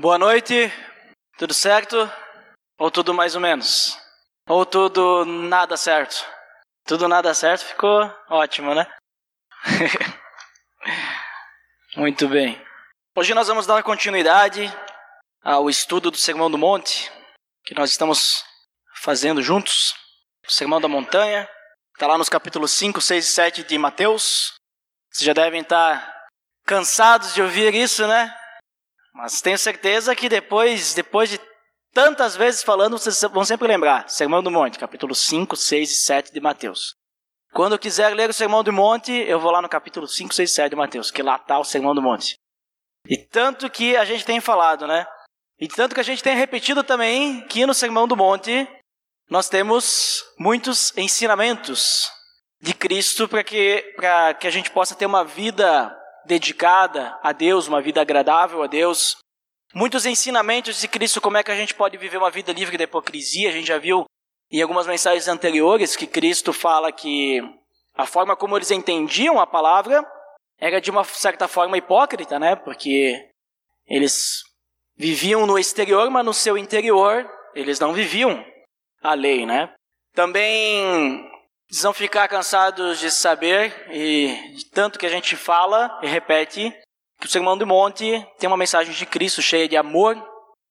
Boa noite, tudo certo? Ou tudo mais ou menos? Ou tudo nada certo? Tudo nada certo ficou ótimo, né? Muito bem. Hoje nós vamos dar continuidade ao estudo do Sermão do Monte, que nós estamos fazendo juntos. O Sermão da Montanha. Está lá nos capítulos 5, 6 e 7 de Mateus. Vocês já devem estar cansados de ouvir isso, né? Mas tenho certeza que depois, depois de tantas vezes falando, vocês vão sempre lembrar. Sermão do Monte, capítulo 5, 6 e 7 de Mateus. Quando eu quiser ler o Sermão do Monte, eu vou lá no capítulo 5, 6 e 7 de Mateus, que lá está o Sermão do Monte. E tanto que a gente tem falado, né? E tanto que a gente tem repetido também que no Sermão do Monte nós temos muitos ensinamentos de Cristo para que, que a gente possa ter uma vida dedicada a Deus, uma vida agradável a Deus. Muitos ensinamentos de Cristo, como é que a gente pode viver uma vida livre da hipocrisia. A gente já viu em algumas mensagens anteriores que Cristo fala que a forma como eles entendiam a palavra era de uma certa forma hipócrita, né? Porque eles viviam no exterior, mas no seu interior eles não viviam a lei, né? Também vão ficar cansados de saber, e de tanto que a gente fala e repete, que o Sermão do Monte tem uma mensagem de Cristo cheia de amor,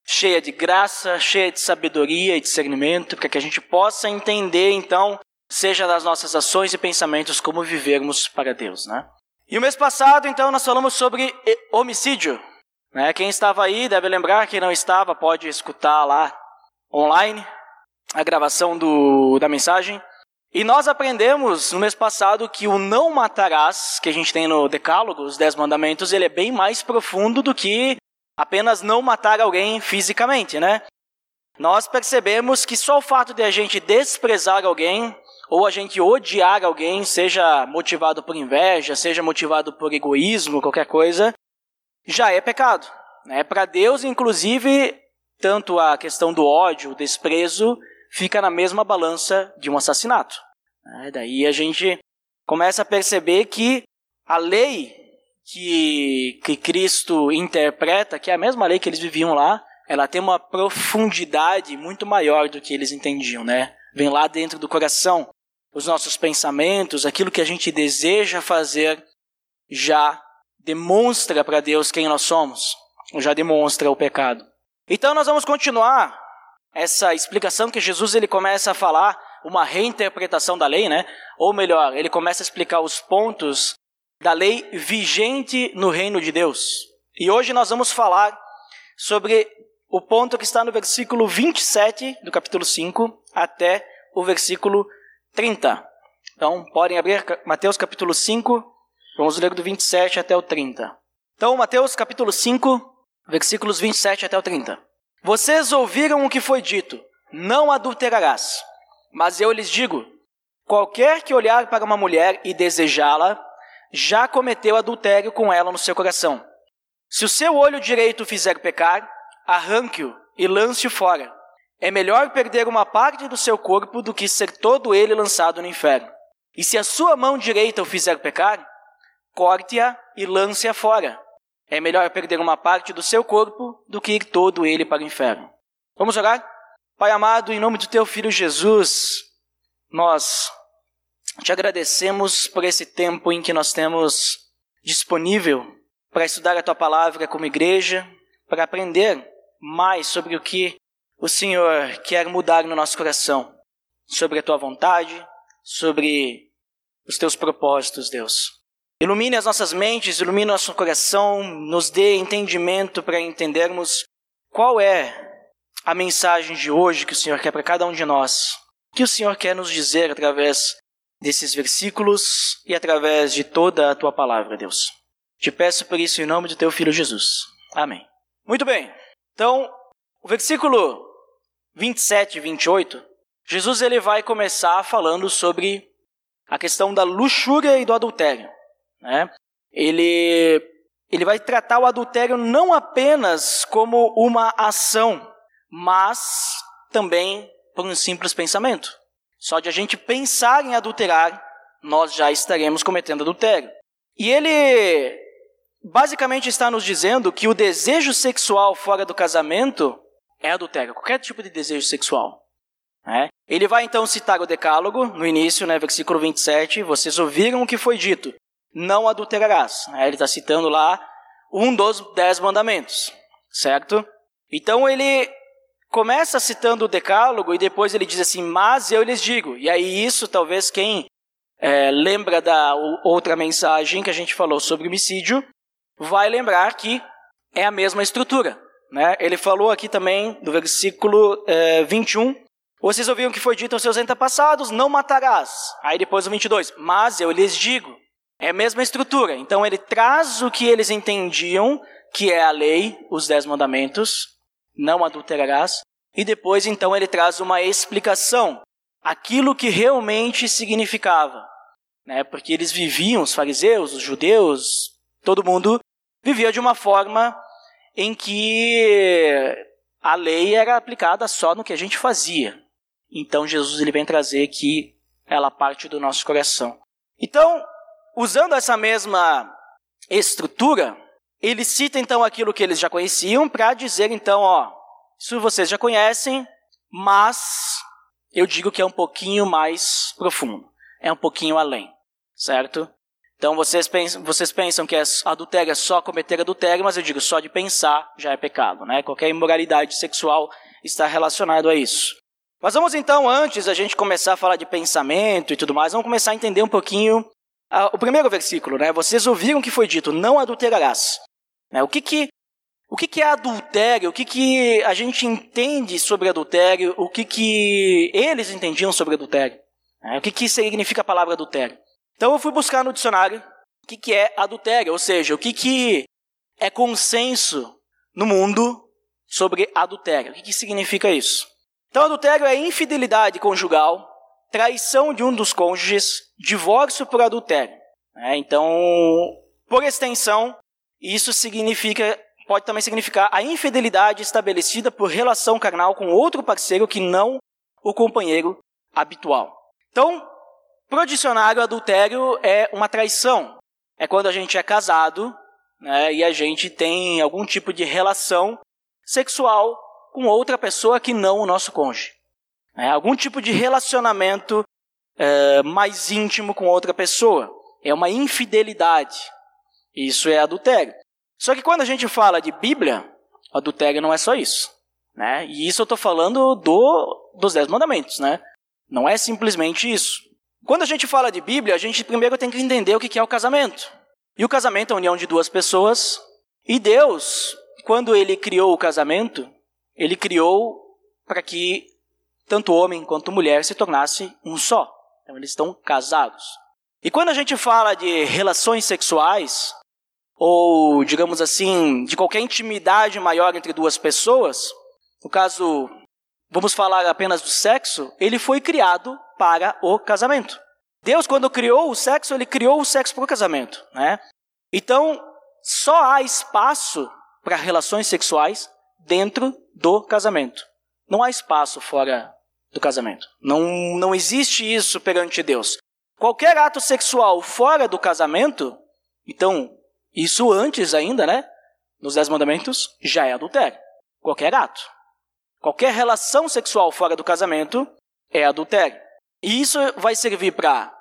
cheia de graça, cheia de sabedoria e discernimento, para que a gente possa entender, então, seja das nossas ações e pensamentos, como vivermos para Deus, né? E o mês passado, então, nós falamos sobre homicídio. Né? Quem estava aí deve lembrar, quem não estava pode escutar lá online a gravação do, da mensagem. E nós aprendemos no mês passado que o não matarás, que a gente tem no Decálogo, os Dez Mandamentos, ele é bem mais profundo do que apenas não matar alguém fisicamente, né? Nós percebemos que só o fato de a gente desprezar alguém ou a gente odiar alguém, seja motivado por inveja, seja motivado por egoísmo, qualquer coisa, já é pecado. Né? Para Deus, inclusive, tanto a questão do ódio, o desprezo, fica na mesma balança de um assassinato. É, daí a gente começa a perceber que a lei que, que Cristo interpreta, que é a mesma lei que eles viviam lá, ela tem uma profundidade muito maior do que eles entendiam, né? Vem lá dentro do coração. Os nossos pensamentos, aquilo que a gente deseja fazer, já demonstra para Deus quem nós somos, já demonstra o pecado. Então nós vamos continuar essa explicação que Jesus ele começa a falar, uma reinterpretação da lei, né? Ou melhor, ele começa a explicar os pontos da lei vigente no reino de Deus. E hoje nós vamos falar sobre o ponto que está no versículo 27 do capítulo 5 até o versículo 30. Então, podem abrir Mateus capítulo 5, vamos ler do 27 até o 30. Então, Mateus capítulo 5, versículos 27 até o 30. Vocês ouviram o que foi dito: não adulterarás. Mas eu lhes digo: qualquer que olhar para uma mulher e desejá-la, já cometeu adultério com ela no seu coração. Se o seu olho direito fizer pecar, arranque-o e lance-o fora. É melhor perder uma parte do seu corpo do que ser todo ele lançado no inferno. E se a sua mão direita o fizer pecar, corte-a e lance-a fora. É melhor perder uma parte do seu corpo do que ir todo ele para o inferno. Vamos orar? Pai amado, em nome do teu filho Jesus, nós te agradecemos por esse tempo em que nós temos disponível para estudar a tua palavra como igreja, para aprender mais sobre o que o Senhor quer mudar no nosso coração, sobre a tua vontade, sobre os teus propósitos, Deus. Ilumine as nossas mentes, ilumine nosso coração, nos dê entendimento para entendermos qual é a mensagem de hoje que o Senhor quer para cada um de nós. O que o Senhor quer nos dizer através desses versículos e através de toda a tua palavra, Deus. Te peço por isso em nome do teu filho Jesus. Amém. Muito bem. Então, o versículo 27 e 28, Jesus ele vai começar falando sobre a questão da luxúria e do adultério. Né? Ele, ele vai tratar o adultério não apenas como uma ação, mas também por um simples pensamento. Só de a gente pensar em adulterar, nós já estaremos cometendo adultério. E ele basicamente está nos dizendo que o desejo sexual fora do casamento é adultério, qualquer tipo de desejo sexual. Né? Ele vai então citar o decálogo, no início, né, versículo 27, vocês ouviram o que foi dito, não adulterarás. Né? Ele está citando lá um dos dez mandamentos, certo? Então ele começa citando o decálogo e depois ele diz assim, mas eu lhes digo. E aí isso talvez quem é, lembra da outra mensagem que a gente falou sobre homicídio, vai lembrar que é a mesma estrutura. Né? Ele falou aqui também, do versículo é, 21, vocês ouviram que foi dito aos seus antepassados, não matarás. Aí depois o 22, mas eu lhes digo. É a mesma estrutura. Então ele traz o que eles entendiam, que é a lei, os dez mandamentos, não adulterarás. E depois então ele traz uma explicação, aquilo que realmente significava. Né? Porque eles viviam, os fariseus, os judeus, todo mundo vivia de uma forma em que a lei era aplicada só no que a gente fazia. Então Jesus ele vem trazer que ela parte do nosso coração. Então, usando essa mesma estrutura, ele cita então aquilo que eles já conheciam para dizer então, ó, isso vocês já conhecem, mas eu digo que é um pouquinho mais profundo, é um pouquinho além, certo? Então vocês pensam, vocês pensam que é adultério é só cometer adultério, mas eu digo só de pensar já é pecado, né? Qualquer imoralidade sexual está relacionado a isso. Mas vamos então, antes a gente começar a falar de pensamento e tudo mais, vamos começar a entender um pouquinho o primeiro versículo, né? Vocês ouviram que foi dito, não adulterarás. Né? O que que o que, que é adultério? O que, que a gente entende sobre adultério? O que, que eles entendiam sobre adultério? Né? O que, que significa a palavra adultério? Então eu fui buscar no dicionário o que, que é adultério, ou seja, o que, que é consenso no mundo sobre adultério. O que, que significa isso? Então, adultério é infidelidade conjugal, traição de um dos cônjuges, divórcio por adultério. É, então, por extensão, isso significa, pode também significar a infidelidade estabelecida por relação carnal com outro parceiro que não o companheiro habitual. Então, para o dicionário, adultério é uma traição. É quando a gente é casado né, e a gente tem algum tipo de relação sexual com outra pessoa que não o nosso cônjuge. É, algum tipo de relacionamento é, mais íntimo com outra pessoa. É uma infidelidade. Isso é adultério. Só que quando a gente fala de Bíblia, adultério não é só isso. Né? E isso eu estou falando do, dos Dez Mandamentos. Né? Não é simplesmente isso. Quando a gente fala de Bíblia, a gente primeiro tem que entender o que é o casamento. E o casamento é a união de duas pessoas. E Deus, quando ele criou o casamento, ele criou para que tanto homem quanto mulher se tornasse um só. Então eles estão casados. E quando a gente fala de relações sexuais, ou digamos assim, de qualquer intimidade maior entre duas pessoas, no caso, vamos falar apenas do sexo, ele foi criado para o casamento. Deus, quando criou o sexo, ele criou o sexo para o casamento. Né? Então, só há espaço para relações sexuais dentro do casamento. Não há espaço fora do casamento. Não, não existe isso perante Deus. Qualquer ato sexual fora do casamento, então, isso antes ainda, né? Nos Dez Mandamentos, já é adultério. Qualquer ato. Qualquer relação sexual fora do casamento é adultério. E isso vai servir para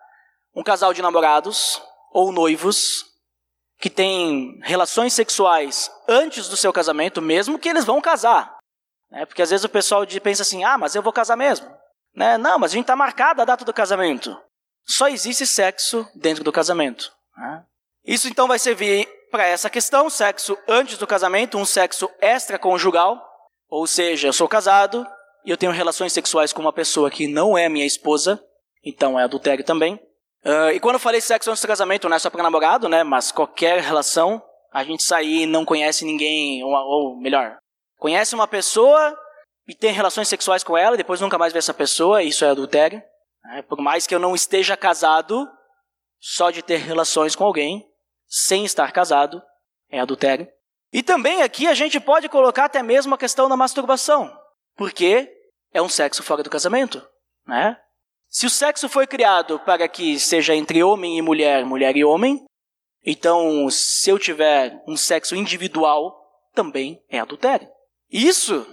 um casal de namorados ou noivos que tem relações sexuais antes do seu casamento, mesmo que eles vão casar. Né? Porque às vezes o pessoal pensa assim: ah, mas eu vou casar mesmo. Né? Não, mas a gente está marcada a data do casamento. Só existe sexo dentro do casamento. Né? Isso então vai servir para essa questão: sexo antes do casamento, um sexo extraconjugal. Ou seja, eu sou casado, e eu tenho relações sexuais com uma pessoa que não é minha esposa, então é adultério também. Uh, e quando eu falei sexo antes do casamento, não é só para namorado, né? Mas qualquer relação, a gente sair e não conhece ninguém, ou, ou melhor, conhece uma pessoa e tem relações sexuais com ela, e depois nunca mais vê essa pessoa, isso é adultério. Né? Por mais que eu não esteja casado, só de ter relações com alguém, sem estar casado, é adultério. E também aqui a gente pode colocar até mesmo a questão da masturbação. Porque é um sexo fora do casamento, né? Se o sexo foi criado para que seja entre homem e mulher, mulher e homem, Então, se eu tiver um sexo individual, também é adultério. Isso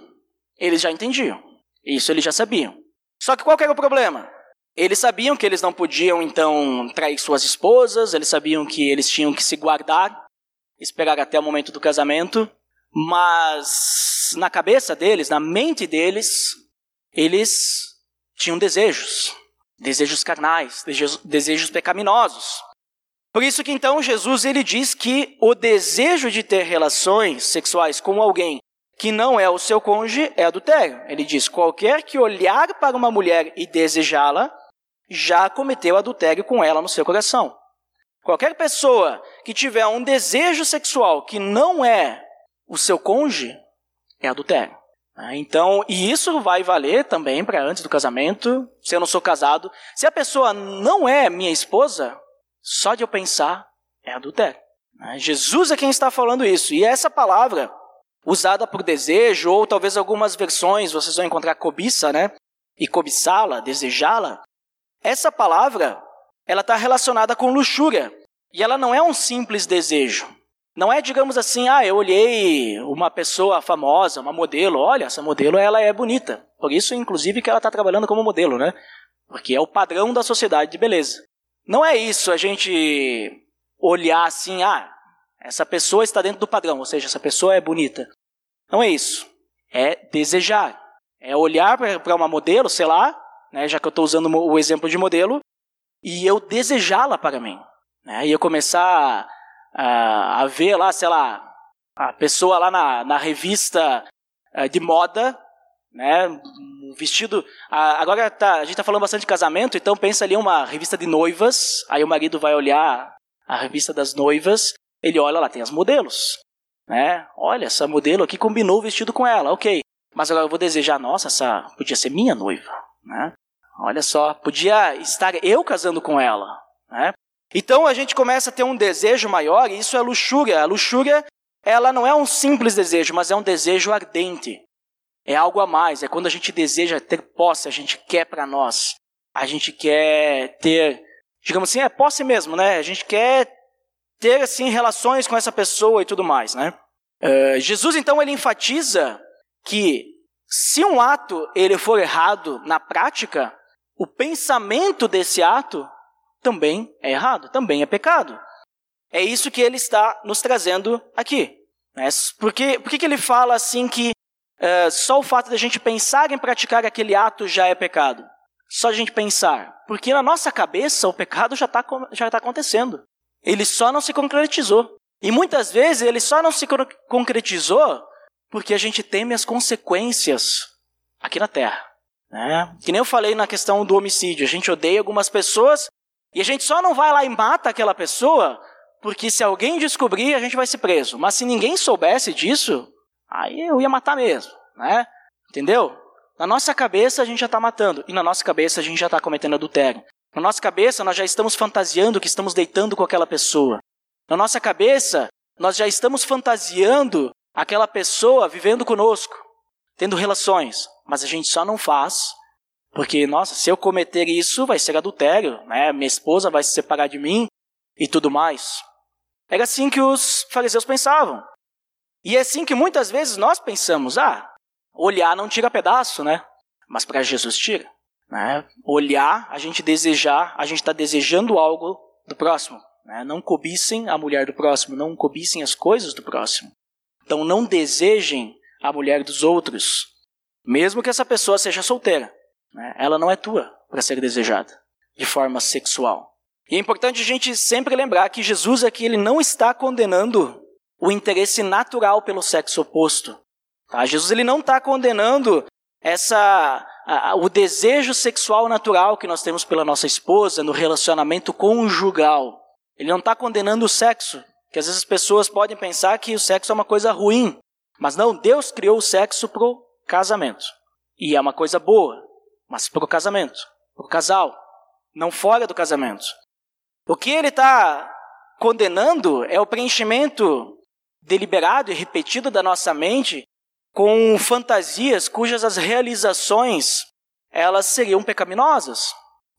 eles já entendiam. Isso eles já sabiam. Só que qual que era o problema? Eles sabiam que eles não podiam, então, trair suas esposas, eles sabiam que eles tinham que se guardar, esperar até o momento do casamento, mas na cabeça deles, na mente deles, eles tinham desejos, desejos carnais, desejos, pecaminosos. Por isso que então Jesus ele diz que o desejo de ter relações sexuais com alguém que não é o seu cônjuge é adultério. Ele diz: qualquer que olhar para uma mulher e desejá-la, já cometeu adultério com ela no seu coração. Qualquer pessoa que tiver um desejo sexual que não é o seu cônjuge, é adultério. Então, e isso vai valer também para antes do casamento, se eu não sou casado. Se a pessoa não é minha esposa, só de eu pensar é adultério. Né? Jesus é quem está falando isso. E essa palavra, usada por desejo, ou talvez algumas versões vocês vão encontrar cobiça, né? E cobiçá-la, desejá-la. Essa palavra, ela está relacionada com luxúria. E ela não é um simples desejo. Não é, digamos assim, ah, eu olhei uma pessoa famosa, uma modelo, olha, essa modelo ela é bonita. Por isso, inclusive, que ela está trabalhando como modelo, né? Porque é o padrão da sociedade de beleza. Não é isso a gente olhar assim, ah, essa pessoa está dentro do padrão, ou seja, essa pessoa é bonita. Não é isso. É desejar. É olhar para uma modelo, sei lá, né, já que eu estou usando o exemplo de modelo, e eu desejá-la para mim. Né, e eu começar a, a, ver lá, sei lá, a pessoa lá na, na revista uh, de moda, né, um vestido. agora tá, a gente está falando bastante de casamento, então pensa ali uma revista de noivas. Aí o marido vai olhar a revista das noivas, ele olha lá, tem as modelos. Né? Olha, essa modelo aqui combinou o vestido com ela, ok. Mas agora eu vou desejar, nossa, essa podia ser minha noiva. Né? Olha só, podia estar eu casando com ela. Né? Então a gente começa a ter um desejo maior, e isso é luxúria. A luxúria, ela não é um simples desejo, mas é um desejo ardente. É algo a mais, é quando a gente deseja ter posse, a gente quer para nós. A gente quer ter, digamos assim, é posse mesmo, né? A gente quer ter assim relações com essa pessoa e tudo mais, né? Uh, Jesus então ele enfatiza que se um ato ele for errado na prática, o pensamento desse ato também é errado, também é pecado. É isso que ele está nos trazendo aqui. Né? Por que, por que, que ele fala assim que é, só o fato de a gente pensar em praticar aquele ato já é pecado. Só a gente pensar. Porque na nossa cabeça o pecado já está já tá acontecendo. Ele só não se concretizou. E muitas vezes ele só não se concretizou porque a gente teme as consequências aqui na Terra. Né? Que nem eu falei na questão do homicídio. A gente odeia algumas pessoas e a gente só não vai lá e mata aquela pessoa porque se alguém descobrir, a gente vai ser preso. Mas se ninguém soubesse disso, aí eu ia matar mesmo, né? Entendeu? Na nossa cabeça a gente já está matando, e na nossa cabeça a gente já está cometendo adultério. Na nossa cabeça nós já estamos fantasiando que estamos deitando com aquela pessoa. Na nossa cabeça nós já estamos fantasiando aquela pessoa vivendo conosco, tendo relações, mas a gente só não faz porque, nossa, se eu cometer isso vai ser adultério, né? Minha esposa vai se separar de mim e tudo mais. Era assim que os fariseus pensavam. E é assim que muitas vezes nós pensamos: ah, olhar não tira pedaço, né? Mas para Jesus tira. Né? Olhar, a gente desejar, a gente está desejando algo do próximo. Né? Não cobissem a mulher do próximo, não cobissem as coisas do próximo. Então não desejem a mulher dos outros, mesmo que essa pessoa seja solteira. Né? Ela não é tua para ser desejada de forma sexual. E é importante a gente sempre lembrar que Jesus aqui ele não está condenando o interesse natural pelo sexo oposto. Tá? Jesus ele não está condenando essa a, o desejo sexual natural que nós temos pela nossa esposa no relacionamento conjugal. Ele não está condenando o sexo, que às vezes as pessoas podem pensar que o sexo é uma coisa ruim, mas não. Deus criou o sexo para o casamento e é uma coisa boa, mas para o casamento, para o casal, não fora do casamento. O que ele está condenando é o preenchimento deliberado e repetido da nossa mente com fantasias cujas as realizações elas seriam pecaminosas.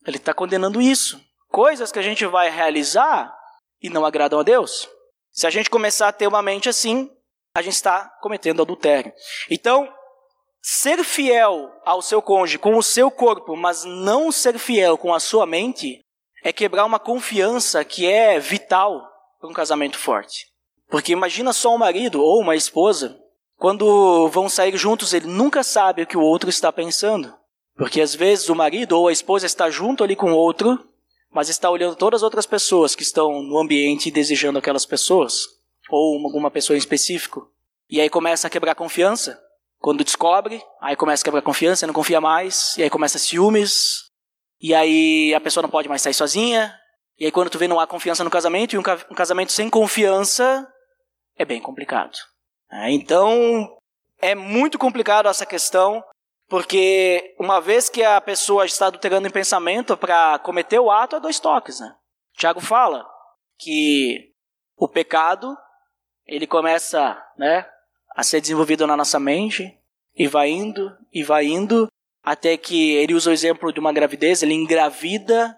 Ele está condenando isso. Coisas que a gente vai realizar e não agradam a Deus. Se a gente começar a ter uma mente assim, a gente está cometendo adultério. Então, ser fiel ao seu cônjuge com o seu corpo, mas não ser fiel com a sua mente, é quebrar uma confiança que é vital para um casamento forte. Porque imagina só um marido ou uma esposa, quando vão sair juntos, ele nunca sabe o que o outro está pensando. Porque às vezes o marido ou a esposa está junto ali com o outro, mas está olhando todas as outras pessoas que estão no ambiente e desejando aquelas pessoas, ou alguma pessoa em específico. E aí começa a quebrar confiança. Quando descobre, aí começa a quebrar confiança, não confia mais, e aí começa ciúmes, e aí a pessoa não pode mais sair sozinha, e aí quando tu vê não há confiança no casamento, e um, casamento sem confiança é bem complicado. É, então, é muito complicado essa questão, porque uma vez que a pessoa está adulterando em pensamento para cometer o ato, é dois toques. Né? Tiago fala que o pecado ele começa né, a ser desenvolvido na nossa mente e vai indo e vai indo até que ele usa o exemplo de uma gravidez, ele engravida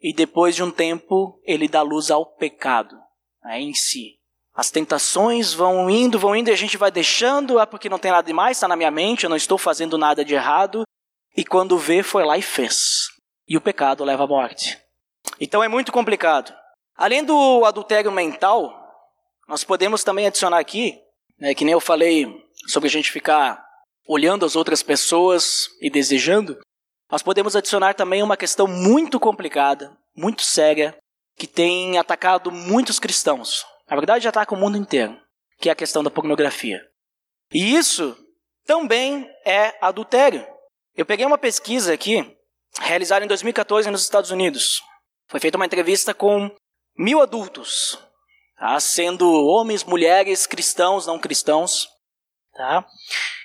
e depois de um tempo ele dá luz ao pecado né, em si. As tentações vão indo, vão indo e a gente vai deixando, ah, porque não tem nada demais, está na minha mente, eu não estou fazendo nada de errado. E quando vê, foi lá e fez. E o pecado leva à morte. Então é muito complicado. Além do adultério mental, nós podemos também adicionar aqui, né, que nem eu falei sobre a gente ficar olhando as outras pessoas e desejando, nós podemos adicionar também uma questão muito complicada, muito séria, que tem atacado muitos cristãos. Na verdade, ataca o mundo inteiro, que é a questão da pornografia. E isso também é adultério. Eu peguei uma pesquisa aqui, realizada em 2014 nos Estados Unidos. Foi feita uma entrevista com mil adultos, tá? sendo homens, mulheres, cristãos, não cristãos. Tá?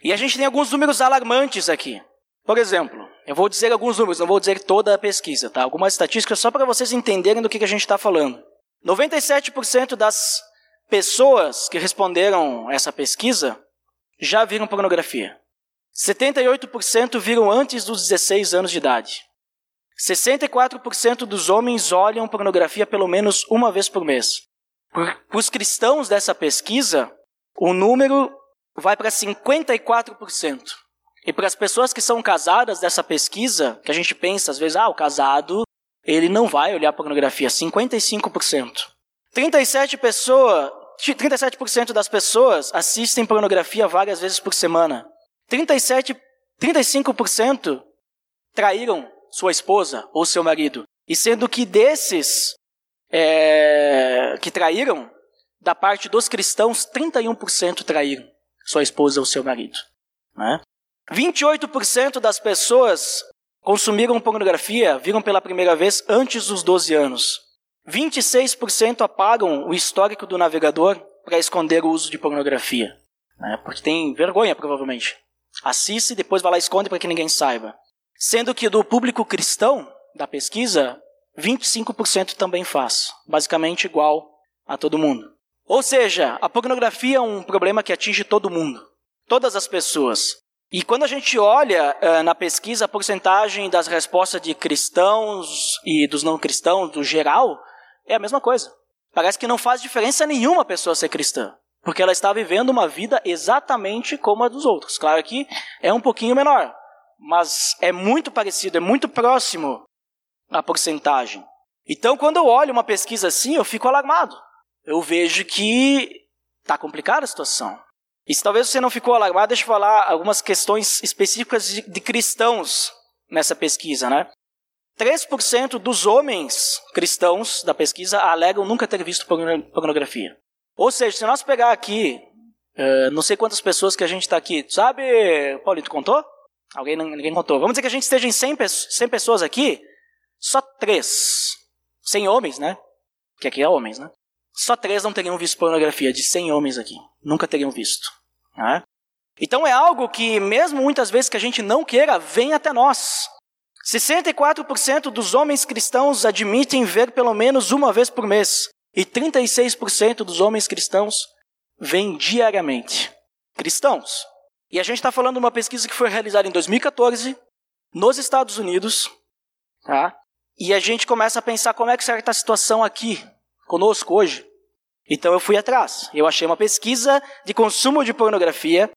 E a gente tem alguns números alarmantes aqui. Por exemplo, eu vou dizer alguns números, não vou dizer toda a pesquisa, tá? Algumas estatísticas só para vocês entenderem do que, que a gente está falando. 97% das pessoas que responderam essa pesquisa já viram pornografia. 78% viram antes dos 16 anos de idade. 64% dos homens olham pornografia pelo menos uma vez por mês. Para os cristãos dessa pesquisa, o número vai para 54%. E para as pessoas que são casadas dessa pesquisa, que a gente pensa às vezes, ah, o casado ele não vai olhar pornografia, 55%. 37 pessoa, 37% das pessoas assistem pornografia várias vezes por semana. 37, 35% traíram sua esposa ou seu marido. E sendo que desses é, que traíram, da parte dos cristãos, 31% traíram sua esposa ou seu marido. Né? 28% das pessoas consumiram pornografia, viram pela primeira vez antes dos 12 anos. 26% apagam o histórico do navegador para esconder o uso de pornografia. Né? Porque tem vergonha, provavelmente. Assiste e depois vai lá e esconde para que ninguém saiba. Sendo que do público cristão, da pesquisa, 25% também faz. Basicamente igual a todo mundo. Ou seja, a pornografia é um problema que atinge todo mundo. Todas as pessoas. E quando a gente olha uh, na pesquisa a porcentagem das respostas de cristãos e dos não cristãos, do geral, é a mesma coisa. Parece que não faz diferença nenhuma a pessoa ser cristã, porque ela está vivendo uma vida exatamente como a dos outros. Claro que é um pouquinho menor, mas é muito parecido, é muito próximo a porcentagem. Então, quando eu olho uma pesquisa assim, eu fico alarmado. Eu vejo que está complicada a situação. E se talvez você não ficou alarmado, deixa eu falar algumas questões específicas de, de cristãos nessa pesquisa, né? 3% dos homens cristãos da pesquisa alegam nunca ter visto pornografia. Ou seja, se nós pegar aqui, uh, não sei quantas pessoas que a gente está aqui, sabe, Paulinho, tu contou? Alguém ninguém contou. Vamos dizer que a gente esteja em 100, 100 pessoas aqui, só 3, 100 homens, né? Que aqui é homens, né? Só 3 não teriam visto pornografia, de 100 homens aqui. Nunca teriam visto. Né? Então é algo que, mesmo muitas vezes que a gente não queira, vem até nós. 64% dos homens cristãos admitem ver pelo menos uma vez por mês, e 36% dos homens cristãos veem diariamente. Cristãos. E a gente está falando de uma pesquisa que foi realizada em 2014 nos Estados Unidos, tá? E a gente começa a pensar como é que será a situação aqui conosco hoje. Então eu fui atrás. Eu achei uma pesquisa de consumo de pornografia,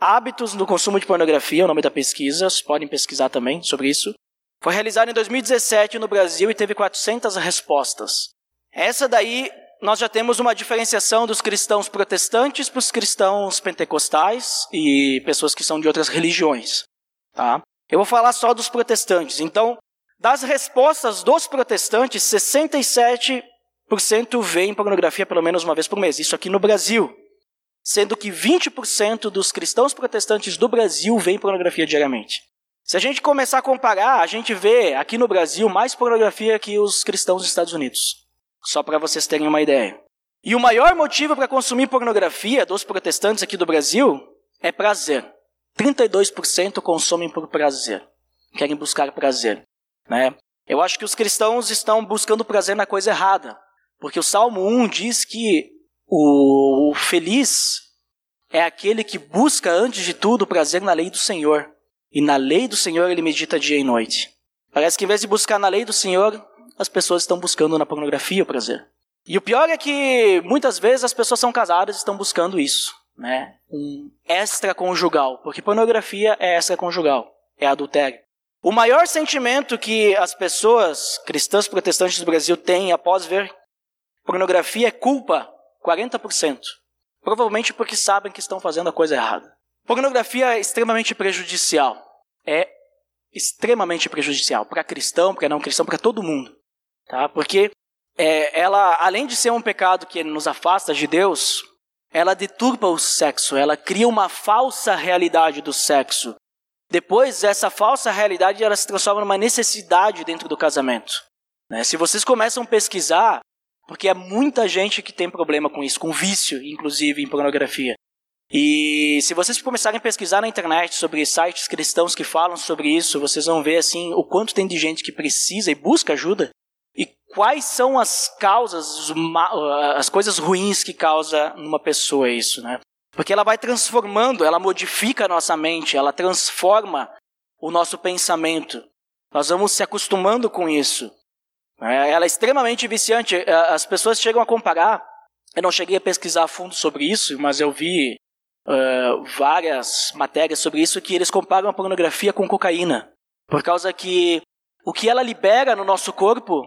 hábitos no consumo de pornografia, é o nome da pesquisa, vocês podem pesquisar também sobre isso. Foi realizada em 2017 no Brasil e teve 400 respostas. Essa daí nós já temos uma diferenciação dos cristãos protestantes para os cristãos pentecostais e pessoas que são de outras religiões. Tá? Eu vou falar só dos protestantes. Então, das respostas dos protestantes, 67% veem pornografia pelo menos uma vez por mês. Isso aqui no Brasil. Sendo que 20% dos cristãos protestantes do Brasil veem pornografia diariamente. Se a gente começar a comparar, a gente vê aqui no Brasil mais pornografia que os cristãos dos Estados Unidos. Só para vocês terem uma ideia. E o maior motivo para consumir pornografia dos protestantes aqui do Brasil é prazer. 32% consomem por prazer. Querem buscar prazer. Né? Eu acho que os cristãos estão buscando prazer na coisa errada. Porque o Salmo 1 diz que o feliz é aquele que busca, antes de tudo, prazer na lei do Senhor. E na lei do Senhor ele medita dia e noite. Parece que em vez de buscar na lei do Senhor, as pessoas estão buscando na pornografia o prazer. E o pior é que muitas vezes as pessoas são casadas e estão buscando isso, né? Um extraconjugal, porque pornografia é extraconjugal, é adultério. O maior sentimento que as pessoas cristãs protestantes do Brasil têm após ver pornografia é culpa, 40%. Provavelmente porque sabem que estão fazendo a coisa errada. Pornografia é extremamente prejudicial. É extremamente prejudicial para cristão, para não cristão, para todo mundo tá? Porque é, ela, além de ser um pecado que nos afasta de Deus, ela deturpa o sexo, ela cria uma falsa realidade do sexo. Depois, essa falsa realidade ela se transforma numa necessidade dentro do casamento. Né? Se vocês começam a pesquisar, porque é muita gente que tem problema com isso, com vício, inclusive, em pornografia. E se vocês começarem a pesquisar na internet sobre sites cristãos que falam sobre isso, vocês vão ver assim o quanto tem de gente que precisa e busca ajuda quais são as causas, as coisas ruins que causa numa pessoa isso, né? Porque ela vai transformando, ela modifica a nossa mente, ela transforma o nosso pensamento. Nós vamos se acostumando com isso. É, ela é extremamente viciante. É, as pessoas chegam a comparar. Eu não cheguei a pesquisar a fundo sobre isso, mas eu vi uh, várias matérias sobre isso que eles comparam a pornografia com cocaína. Por causa que o que ela libera no nosso corpo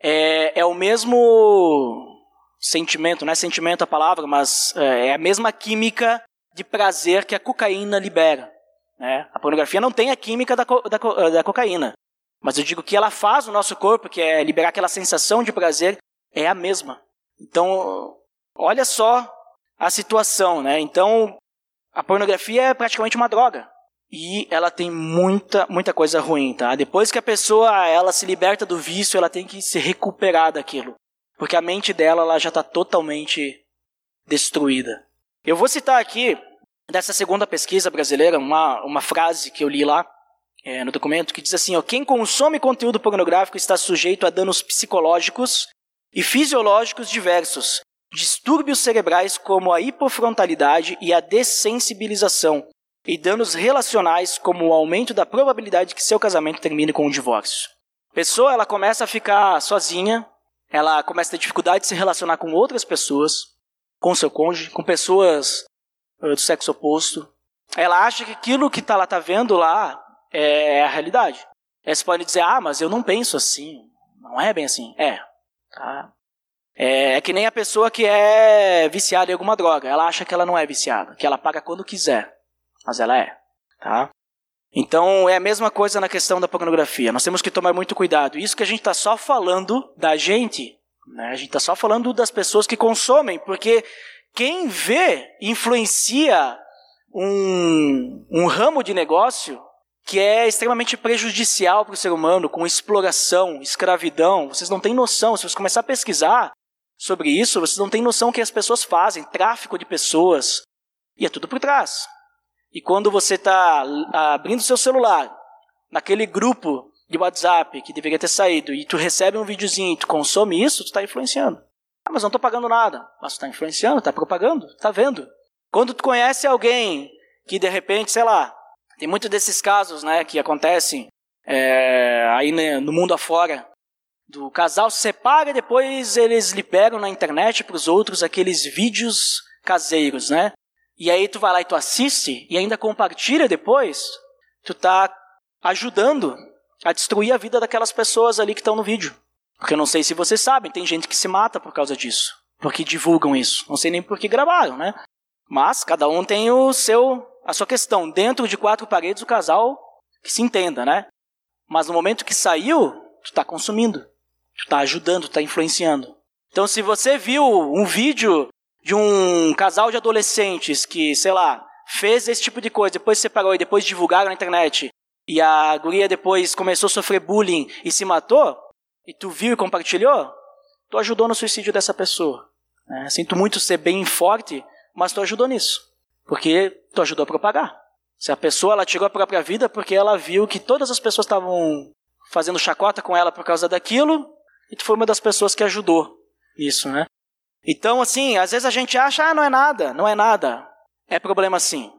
é, é o mesmo sentimento, não é sentimento a palavra, mas é, é a mesma química de prazer que a cocaína libera. Né? A pornografia não tem a química da, da, da cocaína, mas eu digo que ela faz o nosso corpo, que é liberar aquela sensação de prazer, é a mesma. Então, olha só a situação, né? Então, a pornografia é praticamente uma droga e ela tem muita, muita coisa ruim, tá? Depois que a pessoa ela se liberta do vício, ela tem que se recuperar daquilo, porque a mente dela ela já está totalmente destruída. Eu vou citar aqui dessa segunda pesquisa brasileira uma, uma frase que eu li lá é, no documento que diz assim: ó, quem consome conteúdo pornográfico está sujeito a danos psicológicos e fisiológicos diversos, distúrbios cerebrais como a hipofrontalidade e a dessensibilização, e danos relacionais como o aumento da probabilidade de que seu casamento termine com um divórcio. A pessoa ela começa a ficar sozinha, ela começa a ter dificuldade de se relacionar com outras pessoas, com seu cônjuge, com pessoas uh, do sexo oposto. Ela acha que aquilo que tá, ela está vendo lá é a realidade. Aí você pode dizer, ah, mas eu não penso assim. Não é bem assim. É. Tá? É, é que nem a pessoa que é viciada em alguma droga. Ela acha que ela não é viciada, que ela paga quando quiser mas ela é, tá? Então é a mesma coisa na questão da pornografia. Nós temos que tomar muito cuidado. Isso que a gente está só falando da gente, né? A gente está só falando das pessoas que consomem, porque quem vê influencia um, um ramo de negócio que é extremamente prejudicial para o ser humano, com exploração, escravidão. Vocês não têm noção. Se você começar a pesquisar sobre isso, vocês não têm noção que as pessoas fazem, tráfico de pessoas. E é tudo por trás. E quando você está abrindo seu celular, naquele grupo de WhatsApp que deveria ter saído, e tu recebe um videozinho e tu consome isso, tu está influenciando. Ah, mas não estou pagando nada. Mas tu está influenciando, está propagando, está vendo. Quando tu conhece alguém que de repente, sei lá, tem muitos desses casos né, que acontecem é, aí né, no mundo afora, do casal se separa e depois eles liberam na internet para os outros aqueles vídeos caseiros, né? E aí tu vai lá e tu assiste e ainda compartilha depois, tu tá ajudando a destruir a vida daquelas pessoas ali que estão no vídeo. Porque eu não sei se vocês sabem, tem gente que se mata por causa disso, porque divulgam isso. Não sei nem por que gravaram, né? Mas cada um tem o seu a sua questão. Dentro de quatro paredes o casal que se entenda, né? Mas no momento que saiu, tu está consumindo, tu está ajudando, tu está influenciando. Então se você viu um vídeo de um casal de adolescentes que, sei lá, fez esse tipo de coisa, depois separou e depois divulgaram na internet, e a guria depois começou a sofrer bullying e se matou, e tu viu e compartilhou, tu ajudou no suicídio dessa pessoa. É, sinto muito ser bem forte, mas tu ajudou nisso. Porque tu ajudou a propagar. Se a pessoa ela tirou a própria vida porque ela viu que todas as pessoas estavam fazendo chacota com ela por causa daquilo, e tu foi uma das pessoas que ajudou isso, né? Então, assim, às vezes a gente acha, ah, não é nada, não é nada. É problema sim.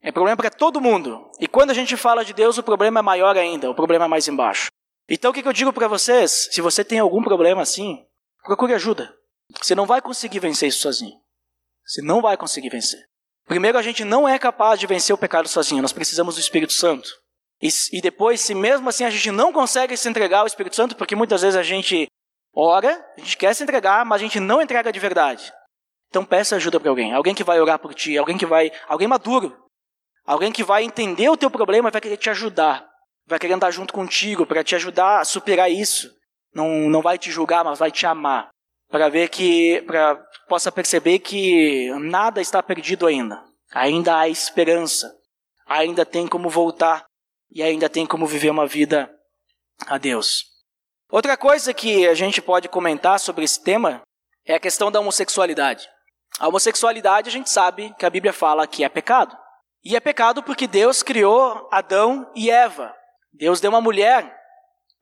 É problema para todo mundo. E quando a gente fala de Deus, o problema é maior ainda, o problema é mais embaixo. Então, o que eu digo para vocês? Se você tem algum problema assim, procure ajuda. Você não vai conseguir vencer isso sozinho. Você não vai conseguir vencer. Primeiro, a gente não é capaz de vencer o pecado sozinho, nós precisamos do Espírito Santo. E, e depois, se mesmo assim a gente não consegue se entregar ao Espírito Santo, porque muitas vezes a gente ora, a gente quer se entregar, mas a gente não entrega de verdade. Então peça ajuda para alguém, alguém que vai orar por ti, alguém que vai, alguém maduro, alguém que vai entender o teu problema e vai querer te ajudar, vai querer andar junto contigo para te ajudar a superar isso. Não, não vai te julgar, mas vai te amar, para ver que, para possa perceber que nada está perdido ainda. Ainda há esperança, ainda tem como voltar e ainda tem como viver uma vida a Deus. Outra coisa que a gente pode comentar sobre esse tema é a questão da homossexualidade. A homossexualidade a gente sabe que a Bíblia fala que é pecado. E é pecado porque Deus criou Adão e Eva. Deus deu uma mulher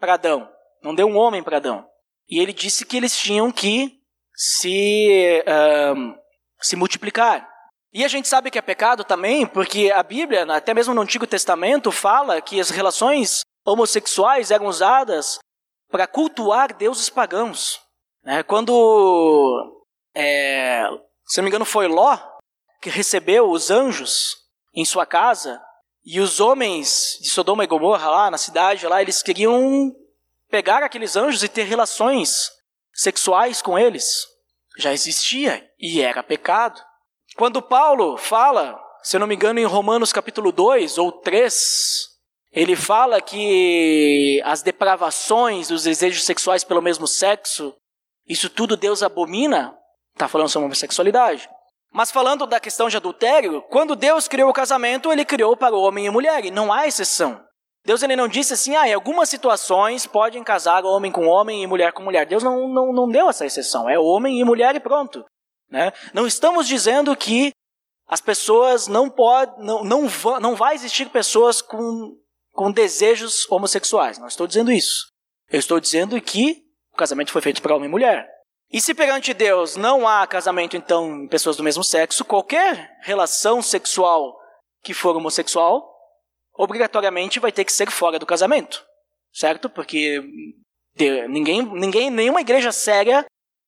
para Adão, não deu um homem para Adão. E ele disse que eles tinham que se, um, se multiplicar. E a gente sabe que é pecado também porque a Bíblia, até mesmo no Antigo Testamento, fala que as relações homossexuais eram usadas para cultuar deuses pagãos. Né? Quando, é, se não me engano, foi Ló que recebeu os anjos em sua casa e os homens de Sodoma e Gomorra lá na cidade, lá eles queriam pegar aqueles anjos e ter relações sexuais com eles. Já existia e era pecado. Quando Paulo fala, se eu não me engano, em Romanos capítulo 2 ou 3, ele fala que as depravações dos desejos sexuais pelo mesmo sexo, isso tudo Deus abomina. Está falando sobre homossexualidade. Mas falando da questão de adultério, quando Deus criou o casamento, ele criou para o homem e mulher, e não há exceção. Deus ele não disse assim, ah, em algumas situações podem casar homem com homem e mulher com mulher. Deus não, não, não deu essa exceção, é homem e mulher e pronto. Né? Não estamos dizendo que as pessoas não podem, não, não, não vai existir pessoas com com desejos homossexuais. Não estou dizendo isso. Eu estou dizendo que o casamento foi feito para homem e mulher. E se perante Deus não há casamento, então, em pessoas do mesmo sexo, qualquer relação sexual que for homossexual, obrigatoriamente vai ter que ser fora do casamento. Certo? Porque ninguém, ninguém, nenhuma igreja séria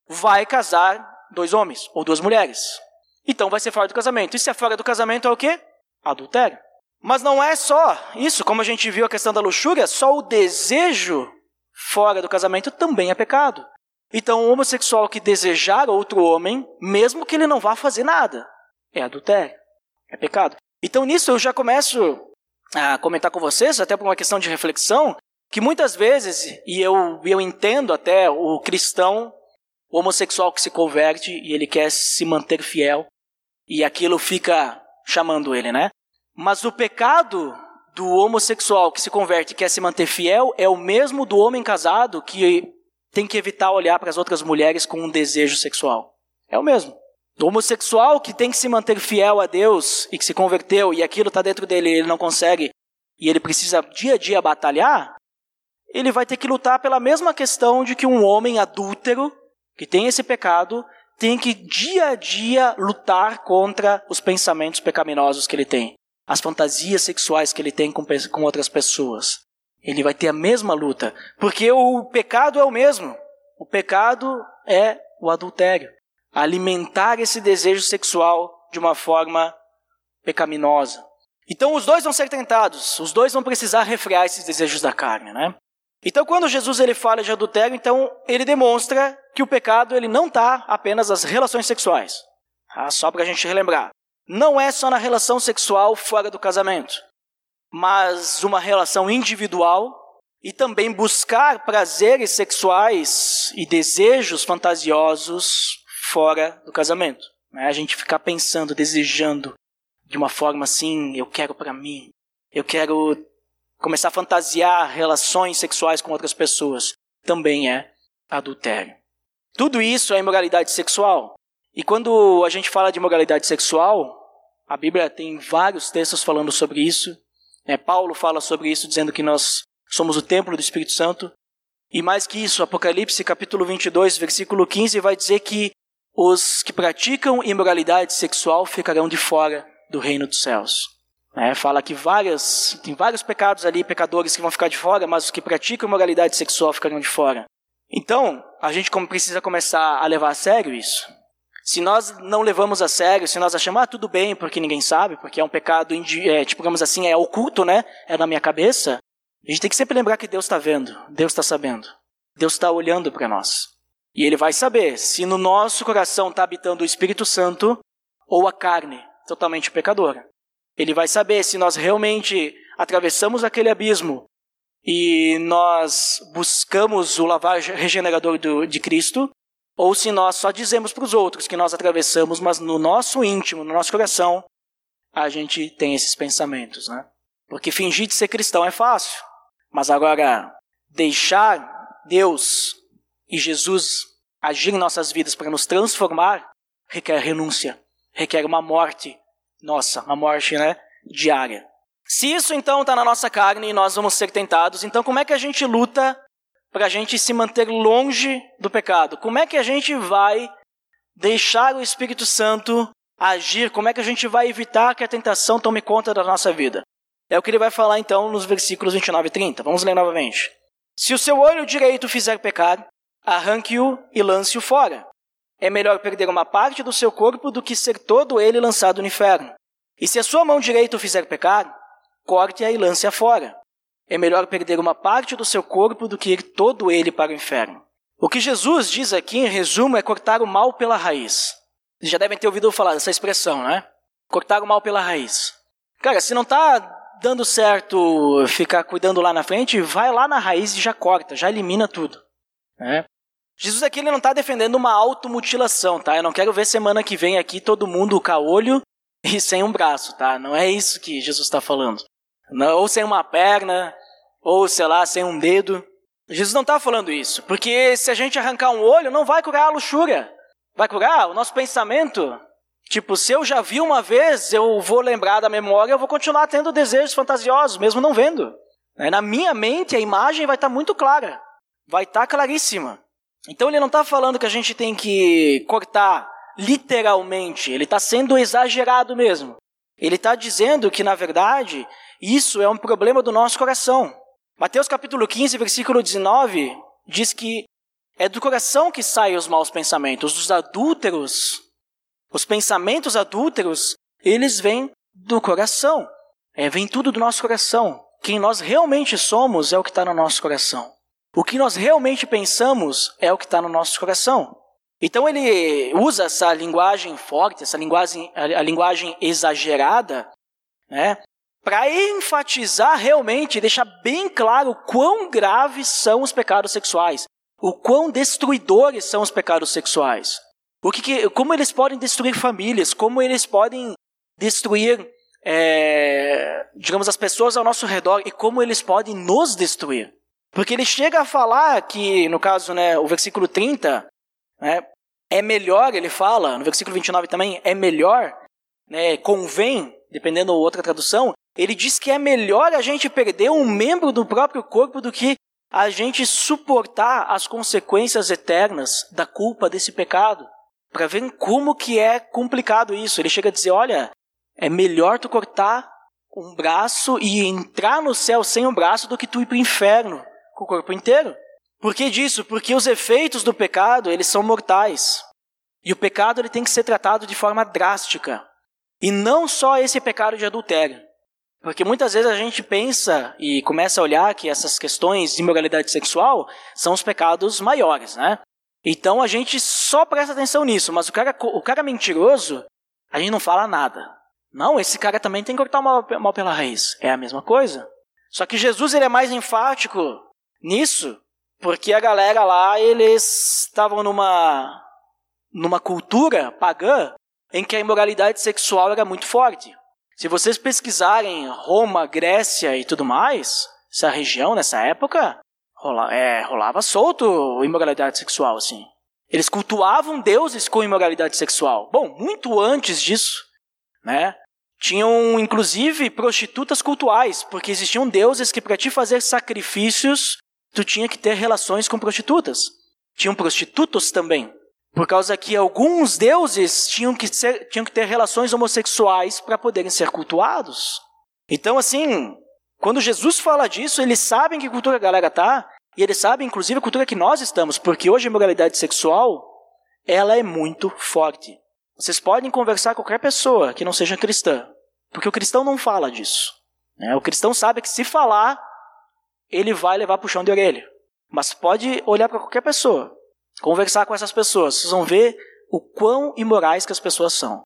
vai casar dois homens ou duas mulheres. Então vai ser fora do casamento. E se é fora do casamento é o quê? Adultério. Mas não é só isso, como a gente viu a questão da luxúria, só o desejo fora do casamento também é pecado. Então, o homossexual que desejar outro homem, mesmo que ele não vá fazer nada, é adultério, é pecado. Então, nisso eu já começo a comentar com vocês, até por uma questão de reflexão, que muitas vezes, e eu, eu entendo até o cristão, o homossexual que se converte e ele quer se manter fiel, e aquilo fica chamando ele, né? Mas o pecado do homossexual que se converte e quer se manter fiel é o mesmo do homem casado que tem que evitar olhar para as outras mulheres com um desejo sexual. É o mesmo. O homossexual que tem que se manter fiel a Deus e que se converteu e aquilo está dentro dele e ele não consegue e ele precisa dia a dia batalhar, ele vai ter que lutar pela mesma questão de que um homem adúltero que tem esse pecado tem que dia a dia lutar contra os pensamentos pecaminosos que ele tem as fantasias sexuais que ele tem com, com outras pessoas. Ele vai ter a mesma luta, porque o pecado é o mesmo. O pecado é o adultério. Alimentar esse desejo sexual de uma forma pecaminosa. Então os dois vão ser tentados, os dois vão precisar refrear esses desejos da carne, né? Então quando Jesus ele fala de adultério, então ele demonstra que o pecado ele não está apenas nas relações sexuais. Tá? Só para a gente relembrar. Não é só na relação sexual fora do casamento, mas uma relação individual e também buscar prazeres sexuais e desejos fantasiosos fora do casamento. Né? A gente ficar pensando, desejando de uma forma assim, eu quero para mim, eu quero começar a fantasiar relações sexuais com outras pessoas, também é adultério. Tudo isso é imoralidade sexual. E quando a gente fala de imoralidade sexual, a Bíblia tem vários textos falando sobre isso. É, Paulo fala sobre isso, dizendo que nós somos o templo do Espírito Santo. E mais que isso, Apocalipse capítulo 22, versículo 15, vai dizer que os que praticam imoralidade sexual ficarão de fora do reino dos céus. É, fala que várias, tem vários pecados ali, pecadores que vão ficar de fora, mas os que praticam imoralidade sexual ficarão de fora. Então, a gente precisa começar a levar a sério isso. Se nós não levamos a sério, se nós achamos, ah, tudo bem, porque ninguém sabe, porque é um pecado, é, tipo, digamos assim, é oculto, né? É na minha cabeça. A gente tem que sempre lembrar que Deus está vendo, Deus está sabendo, Deus está olhando para nós. E Ele vai saber se no nosso coração está habitando o Espírito Santo ou a carne totalmente pecadora. Ele vai saber se nós realmente atravessamos aquele abismo e nós buscamos o lavar regenerador do, de Cristo, ou se nós só dizemos para os outros que nós atravessamos, mas no nosso íntimo, no nosso coração, a gente tem esses pensamentos, né? Porque fingir de ser cristão é fácil, mas agora deixar Deus e Jesus agir em nossas vidas para nos transformar requer renúncia, requer uma morte nossa, uma morte né, diária. Se isso então está na nossa carne e nós vamos ser tentados, então como é que a gente luta para a gente se manter longe do pecado? Como é que a gente vai deixar o Espírito Santo agir? Como é que a gente vai evitar que a tentação tome conta da nossa vida? É o que ele vai falar então nos versículos 29 e 30. Vamos ler novamente. Se o seu olho direito fizer pecar, arranque-o e lance-o fora. É melhor perder uma parte do seu corpo do que ser todo ele lançado no inferno. E se a sua mão direita o fizer pecar, corte-a e lance-a fora. É melhor perder uma parte do seu corpo do que ir todo ele para o inferno. O que Jesus diz aqui, em resumo, é cortar o mal pela raiz. Vocês já devem ter ouvido falar dessa expressão, né? Cortar o mal pela raiz. Cara, se não está dando certo ficar cuidando lá na frente, vai lá na raiz e já corta, já elimina tudo. Né? Jesus aqui ele não está defendendo uma automutilação, tá? Eu não quero ver semana que vem aqui todo mundo com olho e sem um braço, tá? Não é isso que Jesus está falando. Não, ou sem uma perna, ou sei lá, sem um dedo. Jesus não está falando isso, porque se a gente arrancar um olho, não vai curar a luxúria. Vai curar o nosso pensamento. Tipo, se eu já vi uma vez, eu vou lembrar da memória, eu vou continuar tendo desejos fantasiosos, mesmo não vendo. Na minha mente, a imagem vai estar tá muito clara, vai estar tá claríssima. Então ele não está falando que a gente tem que cortar literalmente, ele está sendo exagerado mesmo. Ele está dizendo que, na verdade, isso é um problema do nosso coração. Mateus capítulo 15, versículo 19, diz que é do coração que saem os maus pensamentos, dos adúlteros. Os pensamentos adúlteros, eles vêm do coração. É, vem tudo do nosso coração. Quem nós realmente somos é o que está no nosso coração. O que nós realmente pensamos é o que está no nosso coração. Então ele usa essa linguagem forte, essa linguagem, a linguagem exagerada, né, para enfatizar realmente, deixar bem claro quão graves são os pecados sexuais, o quão destruidores são os pecados sexuais, o que, como eles podem destruir famílias, como eles podem destruir, é, digamos, as pessoas ao nosso redor e como eles podem nos destruir. Porque ele chega a falar que, no caso, né, o versículo 30, né, é melhor, ele fala, no versículo 29 também, é melhor, né, convém, dependendo da outra tradução, ele diz que é melhor a gente perder um membro do próprio corpo do que a gente suportar as consequências eternas da culpa desse pecado. Para ver como que é complicado isso. Ele chega a dizer, olha, é melhor tu cortar um braço e entrar no céu sem um braço do que tu ir para o inferno com o corpo inteiro. Por que disso? Porque os efeitos do pecado, eles são mortais. E o pecado ele tem que ser tratado de forma drástica. E não só esse pecado de adultério. Porque muitas vezes a gente pensa e começa a olhar que essas questões de imoralidade sexual são os pecados maiores, né? Então a gente só presta atenção nisso, mas o cara, o cara mentiroso, a gente não fala nada. Não, esse cara também tem que cortar o mal, mal pela raiz. É a mesma coisa. Só que Jesus ele é mais enfático nisso, porque a galera lá, eles estavam numa numa cultura pagã em que a imoralidade sexual era muito forte. Se vocês pesquisarem Roma, Grécia e tudo mais, essa região nessa época rola, é, rolava solto imoralidade sexual assim. Eles cultuavam deuses com imoralidade sexual. Bom, muito antes disso, né? Tinham inclusive prostitutas cultuais, porque existiam deuses que para te fazer sacrifícios, tu tinha que ter relações com prostitutas. Tinham prostitutos também. Por causa que alguns deuses tinham que, ser, tinham que ter relações homossexuais para poderem ser cultuados. Então, assim, quando Jesus fala disso, eles sabem que cultura a galera tá, e eles sabem, inclusive, a cultura que nós estamos, porque hoje a moralidade sexual, ela é muito forte. Vocês podem conversar com qualquer pessoa que não seja cristã, porque o cristão não fala disso. Né? O cristão sabe que se falar, ele vai levar puxão de orelha. Mas pode olhar para qualquer pessoa conversar com essas pessoas, vocês vão ver o quão imorais que as pessoas são.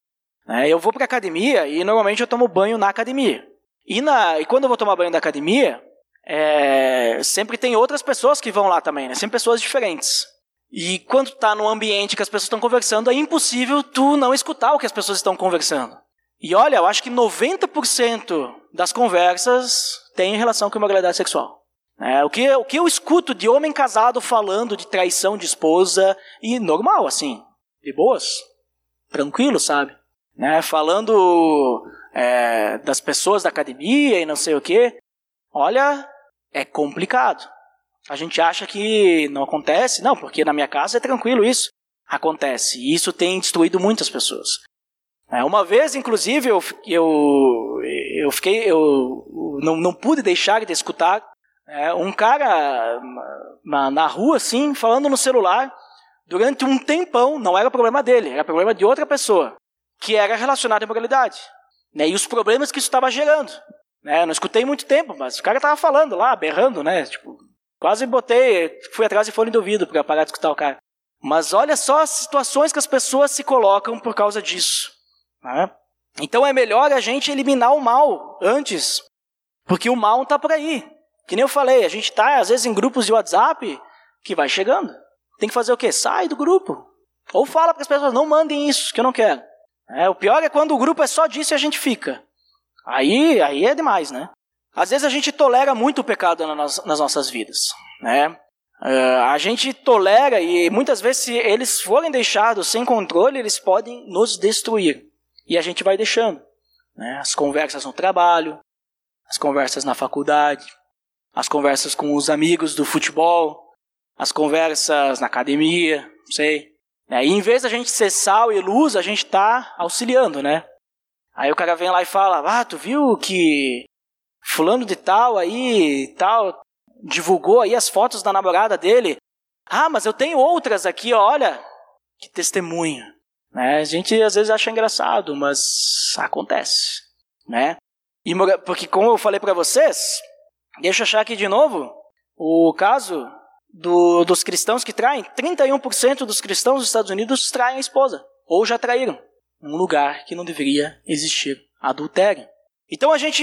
É, eu vou para academia e normalmente eu tomo banho na academia. E, na, e quando eu vou tomar banho na academia, é, sempre tem outras pessoas que vão lá também, né? sempre pessoas diferentes. E quando está num ambiente que as pessoas estão conversando, é impossível tu não escutar o que as pessoas estão conversando. E olha, eu acho que 90% das conversas tem relação com imoralidade sexual. É, o, que, o que eu escuto de homem casado falando de traição de esposa, e normal, assim, de boas, tranquilo, sabe? Né, falando é, das pessoas da academia e não sei o que, olha, é complicado. A gente acha que não acontece, não, porque na minha casa é tranquilo isso. Acontece, e isso tem destruído muitas pessoas. É, uma vez, inclusive, eu, eu, eu fiquei, eu não, não pude deixar de escutar é, um cara na, na rua, assim, falando no celular, durante um tempão, não era problema dele, era problema de outra pessoa, que era relacionado à imoralidade. Né, e os problemas que isso estava gerando. Né, não escutei muito tempo, mas o cara estava falando lá, berrando, né? Tipo, quase botei, fui atrás e fone do ouvido para parar de escutar o cara. Mas olha só as situações que as pessoas se colocam por causa disso. Né? Então é melhor a gente eliminar o mal antes, porque o mal está por aí. Que nem eu falei, a gente tá às vezes em grupos de WhatsApp que vai chegando. Tem que fazer o quê? Sai do grupo. Ou fala para as pessoas, não mandem isso, que eu não quero. É, o pior é quando o grupo é só disso e a gente fica. Aí, aí é demais, né? Às vezes a gente tolera muito o pecado nas, nas nossas vidas, né? Uh, a gente tolera e muitas vezes se eles forem deixados sem controle, eles podem nos destruir. E a gente vai deixando. Né? As conversas no trabalho, as conversas na faculdade, as conversas com os amigos do futebol, as conversas na academia, não sei. É, e em vez da gente ser sal e luz, a gente está auxiliando, né? Aí o cara vem lá e fala: Ah, tu viu que fulano de tal aí, tal, divulgou aí as fotos da namorada dele? Ah, mas eu tenho outras aqui, olha, que testemunha. Né? A gente às vezes acha engraçado, mas acontece, né? E, porque como eu falei para vocês, Deixa eu achar aqui de novo o caso do, dos cristãos que traem. 31% dos cristãos dos Estados Unidos traem a esposa, ou já traíram. Um lugar que não deveria existir adultério. Então a gente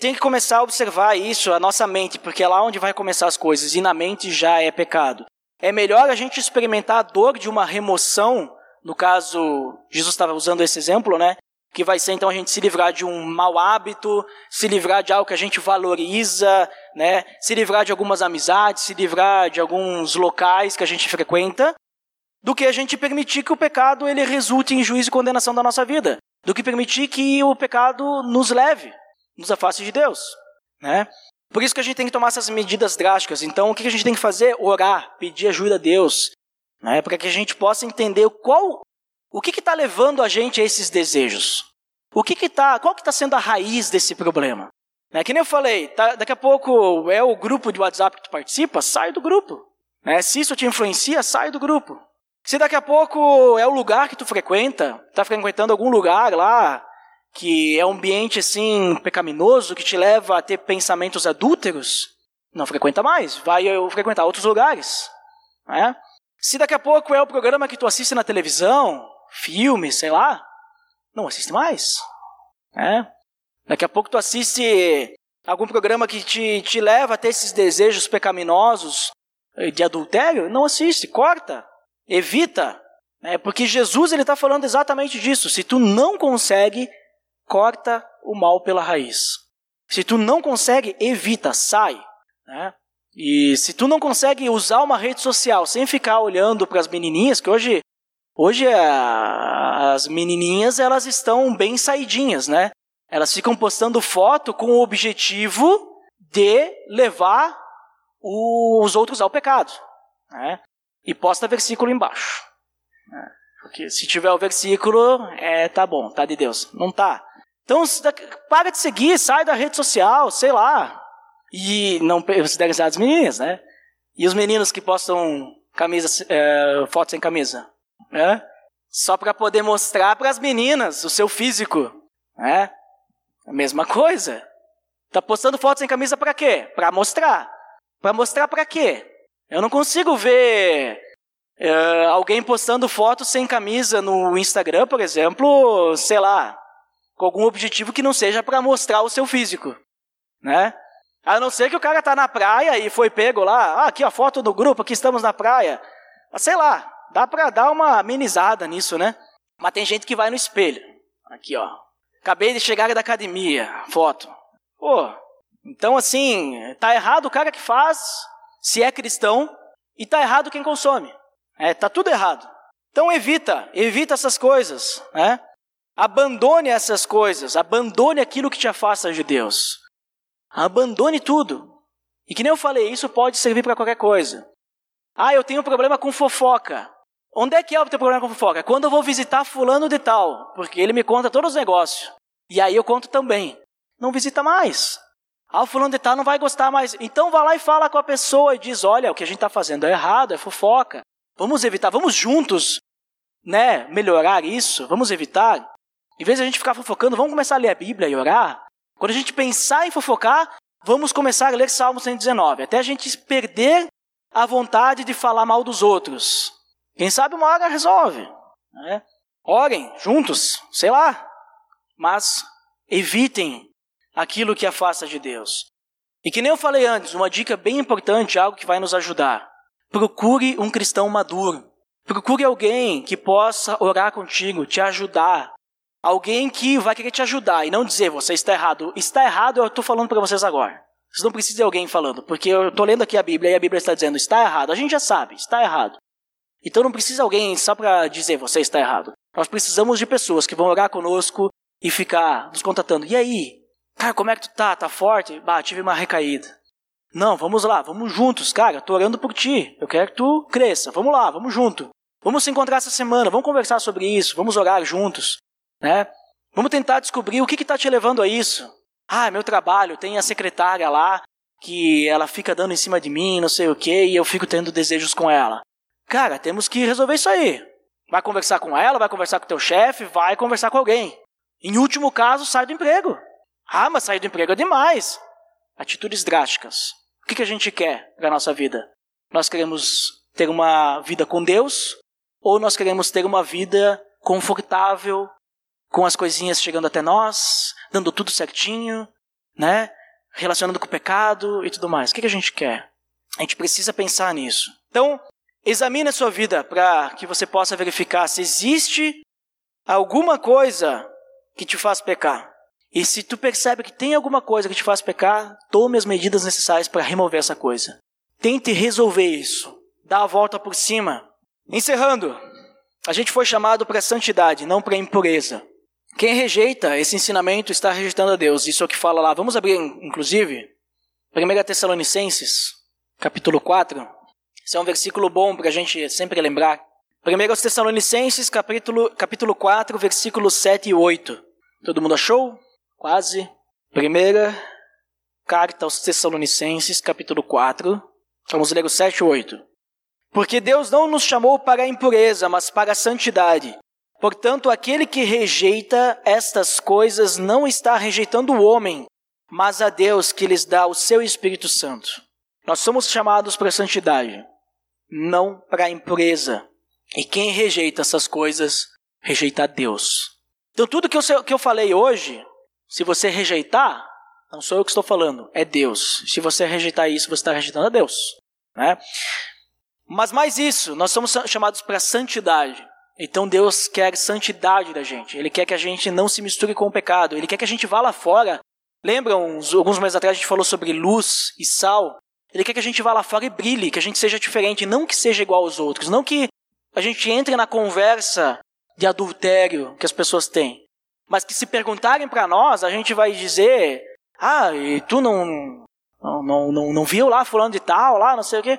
tem que começar a observar isso, a nossa mente, porque é lá onde vai começar as coisas, e na mente já é pecado. É melhor a gente experimentar a dor de uma remoção, no caso, Jesus estava usando esse exemplo, né? Que vai ser então a gente se livrar de um mau hábito, se livrar de algo que a gente valoriza, né? Se livrar de algumas amizades, se livrar de alguns locais que a gente frequenta, do que a gente permitir que o pecado ele resulte em juízo e condenação da nossa vida, do que permitir que o pecado nos leve, nos afaste de Deus, né? Por isso que a gente tem que tomar essas medidas drásticas. Então, o que a gente tem que fazer? Orar, pedir ajuda a Deus, né? Para que a gente possa entender qual o que está levando a gente a esses desejos? O que que tá, qual que está sendo a raiz desse problema? Né? Que nem eu falei, tá, daqui a pouco é o grupo de WhatsApp que tu participa, sai do grupo. Né? Se isso te influencia, sai do grupo. Se daqui a pouco é o lugar que tu frequenta, está frequentando algum lugar lá que é um ambiente assim pecaminoso que te leva a ter pensamentos adúlteros, não frequenta mais, vai frequentar outros lugares. Né? Se daqui a pouco é o programa que tu assiste na televisão, filme, sei lá, não assiste mais. Né? Daqui a pouco tu assiste algum programa que te, te leva a ter esses desejos pecaminosos eh, de adultério, não assiste, corta, evita. Né? Porque Jesus ele está falando exatamente disso. Se tu não consegue, corta o mal pela raiz. Se tu não consegue, evita, sai. Né? E se tu não consegue usar uma rede social sem ficar olhando para as menininhas, que hoje, hoje a, as menininhas elas estão bem saidinhas, né? Elas ficam postando foto com o objetivo de levar os outros ao pecado. Né? E posta versículo embaixo. Né? Porque se tiver o versículo, é, tá bom, tá de Deus. Não tá. Então, para de seguir, sai da rede social, sei lá. E não considere as meninas, né? E os meninos que postam camisas, é, fotos sem camisa, né? Só para poder mostrar para as meninas o seu físico, né? A mesma coisa. Tá postando foto sem camisa para quê? Para mostrar. Para mostrar para quê? Eu não consigo ver uh, alguém postando foto sem camisa no Instagram, por exemplo, sei lá, com algum objetivo que não seja para mostrar o seu físico, né? A não ser que o cara tá na praia e foi pego lá, ah, aqui a foto do grupo, aqui estamos na praia. Mas sei lá, dá para dar uma amenizada nisso, né? Mas tem gente que vai no espelho. Aqui, ó. Acabei de chegar da academia, foto. Pô, então assim, tá errado o cara que faz, se é cristão, e tá errado quem consome. É, tá tudo errado. Então evita, evita essas coisas, né? Abandone essas coisas, abandone aquilo que te afasta de Deus. Abandone tudo. E que nem eu falei, isso pode servir para qualquer coisa. Ah, eu tenho um problema com fofoca. Onde é que é o teu problema com fofoca? Quando eu vou visitar fulano de tal, porque ele me conta todos os negócios. E aí eu conto também. Não visita mais. Ah, o fulano de tal não vai gostar mais. Então vá lá e fala com a pessoa e diz: olha, o que a gente está fazendo é errado, é fofoca. Vamos evitar, vamos juntos, né, melhorar isso. Vamos evitar. Em vez de a gente ficar fofocando, vamos começar a ler a Bíblia e orar. Quando a gente pensar em fofocar, vamos começar a ler Salmo 119, até a gente perder a vontade de falar mal dos outros. Quem sabe uma hora resolve. Né? Orem juntos, sei lá. Mas evitem aquilo que afasta de Deus. E que nem eu falei antes, uma dica bem importante, algo que vai nos ajudar. Procure um cristão maduro. Procure alguém que possa orar contigo, te ajudar. Alguém que vai querer te ajudar e não dizer você está errado. Está errado, eu estou falando para vocês agora. Vocês não precisam de alguém falando, porque eu estou lendo aqui a Bíblia e a Bíblia está dizendo está errado. A gente já sabe, está errado. Então não precisa alguém só para dizer você está errado. Nós precisamos de pessoas que vão orar conosco e ficar nos contatando. E aí? Cara, como é que tu tá? Tá forte? Bah, tive uma recaída. Não, vamos lá, vamos juntos, cara. Tô orando por ti. Eu quero que tu cresça. Vamos lá, vamos junto. Vamos se encontrar essa semana, vamos conversar sobre isso, vamos orar juntos, né? Vamos tentar descobrir o que está te levando a isso. Ah, meu trabalho, tem a secretária lá que ela fica dando em cima de mim, não sei o que, e eu fico tendo desejos com ela. Cara, temos que resolver isso aí. Vai conversar com ela, vai conversar com teu chefe, vai conversar com alguém. Em último caso, sai do emprego. Ah, mas sair do emprego é demais. Atitudes drásticas. O que, que a gente quer para nossa vida? Nós queremos ter uma vida com Deus ou nós queremos ter uma vida confortável, com as coisinhas chegando até nós, dando tudo certinho, né? Relacionando com o pecado e tudo mais. O que, que a gente quer? A gente precisa pensar nisso. Então, Examine a sua vida para que você possa verificar se existe alguma coisa que te faz pecar. E se tu percebe que tem alguma coisa que te faz pecar, tome as medidas necessárias para remover essa coisa. Tente resolver isso. Dá a volta por cima. Encerrando, a gente foi chamado para santidade, não para impureza. Quem rejeita esse ensinamento está rejeitando a Deus. Isso é o que fala lá. Vamos abrir, inclusive, 1 Tessalonicenses, capítulo 4. Esse é um versículo bom para a gente sempre lembrar. 1 Tessalonicenses, capítulo, capítulo 4, versículos 7 e 8. Todo mundo achou? Quase. Primeira carta aos Tessalonicenses, capítulo 4. Vamos ler o 7 e 8. Porque Deus não nos chamou para a impureza, mas para a santidade. Portanto, aquele que rejeita estas coisas não está rejeitando o homem, mas a Deus que lhes dá o seu Espírito Santo. Nós somos chamados para a santidade, não para a impureza. E quem rejeita essas coisas, rejeita Deus. Então, tudo que eu, que eu falei hoje, se você rejeitar, não sou eu que estou falando, é Deus. Se você rejeitar isso, você está rejeitando a Deus. Né? Mas mais isso, nós somos chamados para santidade. Então Deus quer santidade da gente. Ele quer que a gente não se misture com o pecado. Ele quer que a gente vá lá fora. Lembram, alguns meses atrás a gente falou sobre luz e sal. Ele quer que a gente vá lá fora e brilhe, que a gente seja diferente, não que seja igual aos outros, não que a gente entre na conversa de adultério que as pessoas têm, mas que se perguntarem para nós, a gente vai dizer: "Ah, e tu não não, não, não, não viu lá fulano de tal, lá, não sei o quê?"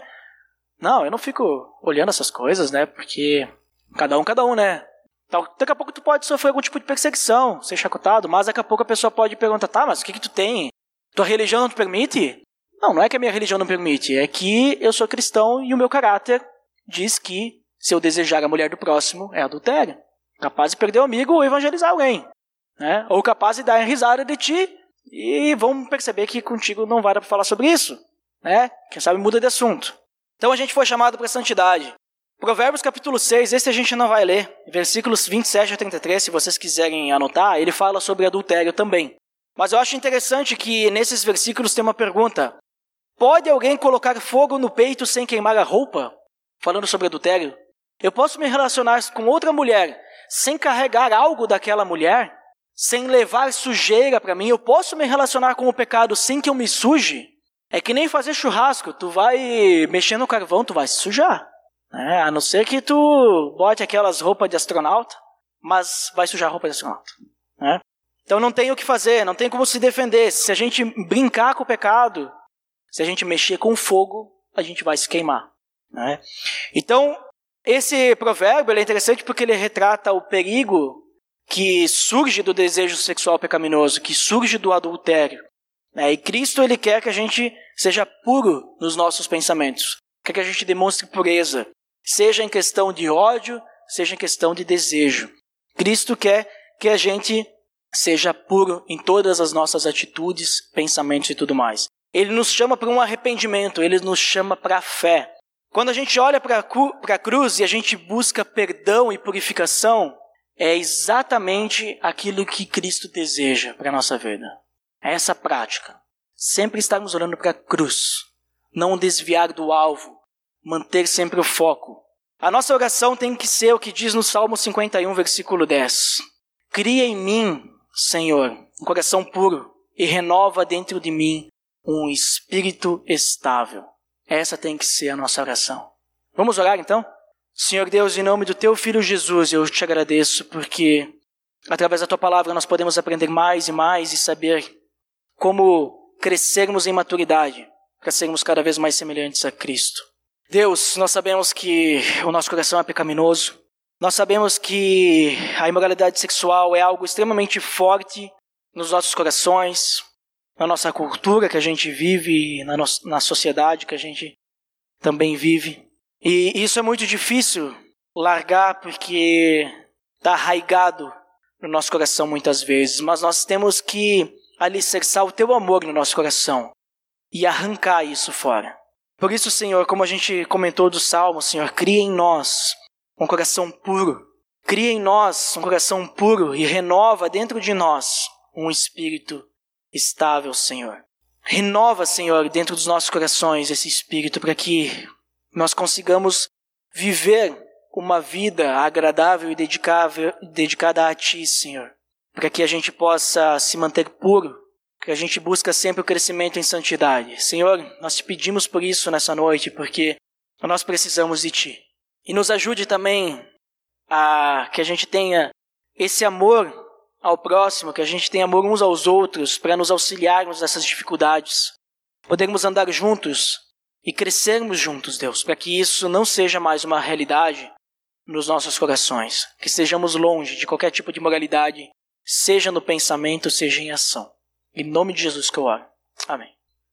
Não, eu não fico olhando essas coisas, né? Porque cada um, cada um, né? Daqui a pouco tu pode sofrer algum tipo de perseguição, ser chacotado, mas daqui a pouco a pessoa pode perguntar, tá, mas o que que tu tem? Tua religião não te permite? Não, não é que a minha religião não permite, é que eu sou cristão e o meu caráter diz que se eu desejar a mulher do próximo é adultério. Capaz de perder o amigo ou evangelizar alguém. Né? Ou capaz de dar risada de ti e vão perceber que contigo não dar para falar sobre isso. Né? Quem sabe muda de assunto. Então a gente foi chamado para santidade. Provérbios capítulo 6, esse a gente não vai ler, versículos 27 a 33, se vocês quiserem anotar, ele fala sobre adultério também. Mas eu acho interessante que nesses versículos tem uma pergunta: Pode alguém colocar fogo no peito sem queimar a roupa? Falando sobre adultério. Eu posso me relacionar com outra mulher sem carregar algo daquela mulher? Sem levar sujeira para mim? Eu posso me relacionar com o pecado sem que eu me suje? É que nem fazer churrasco, tu vai mexer no carvão, tu vai se sujar. Né? A não ser que tu bote aquelas roupas de astronauta, mas vai sujar a roupa de astronauta. Né? Então não tem o que fazer, não tem como se defender. Se a gente brincar com o pecado, se a gente mexer com fogo, a gente vai se queimar. Né? Então, esse provérbio é interessante porque ele retrata o perigo que surge do desejo sexual pecaminoso, que surge do adultério. É, e Cristo ele quer que a gente seja puro nos nossos pensamentos, quer que a gente demonstre pureza, seja em questão de ódio, seja em questão de desejo. Cristo quer que a gente seja puro em todas as nossas atitudes, pensamentos e tudo mais. Ele nos chama para um arrependimento, ele nos chama para a fé. Quando a gente olha para a cruz e a gente busca perdão e purificação, é exatamente aquilo que Cristo deseja para a nossa vida. É essa prática. Sempre estarmos olhando para a cruz. Não desviar do alvo. Manter sempre o foco. A nossa oração tem que ser o que diz no Salmo 51, versículo 10. Cria em mim, Senhor, um coração puro e renova dentro de mim um espírito estável. Essa tem que ser a nossa oração. Vamos orar então? Senhor Deus, em nome do teu filho Jesus, eu te agradeço porque através da tua palavra nós podemos aprender mais e mais e saber como crescermos em maturidade para sermos cada vez mais semelhantes a Cristo. Deus, nós sabemos que o nosso coração é pecaminoso. Nós sabemos que a imoralidade sexual é algo extremamente forte nos nossos corações, na nossa cultura que a gente vive, na, no na sociedade que a gente também vive. E isso é muito difícil largar porque está arraigado no nosso coração muitas vezes, mas nós temos que alicerçar o teu amor no nosso coração e arrancar isso fora. Por isso, Senhor, como a gente comentou do Salmo, Senhor, cria em nós um coração puro. Cria em nós um coração puro e renova dentro de nós um espírito estável, Senhor. Renova, Senhor, dentro dos nossos corações esse espírito para que nós consigamos viver uma vida agradável e dedicada a Ti, Senhor para que a gente possa se manter puro, que a gente busca sempre o crescimento em santidade. Senhor, nós te pedimos por isso nessa noite, porque nós precisamos de Ti. E nos ajude também a que a gente tenha esse amor ao próximo, que a gente tenha amor uns aos outros, para nos auxiliarmos nessas dificuldades. Podermos andar juntos e crescermos juntos, Deus, para que isso não seja mais uma realidade nos nossos corações, que estejamos longe de qualquer tipo de moralidade seja no pensamento, seja em ação. Em nome de Jesus que eu oro. Amém.